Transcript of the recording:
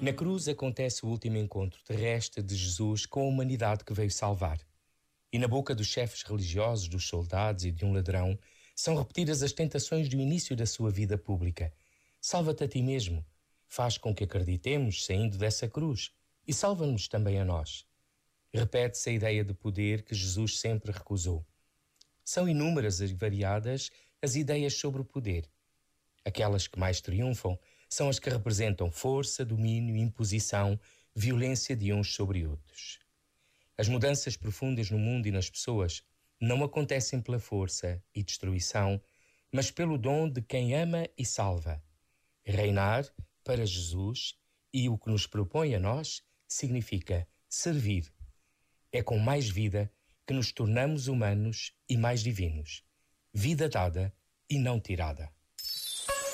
Na cruz acontece o último encontro terrestre de Jesus com a humanidade que veio salvar. E na boca dos chefes religiosos, dos soldados e de um ladrão são repetidas as tentações do início da sua vida pública. Salva-te a ti mesmo. Faz com que acreditemos saindo dessa cruz e salva-nos também a nós. Repete-se a ideia de poder que Jesus sempre recusou. São inúmeras e variadas as ideias sobre o poder. Aquelas que mais triunfam são as que representam força, domínio, imposição, violência de uns sobre outros. As mudanças profundas no mundo e nas pessoas não acontecem pela força e destruição, mas pelo dom de quem ama e salva. Reinar para Jesus e o que nos propõe a nós significa servir. É com mais vida que nos tornamos humanos e mais divinos. Vida dada e não tirada.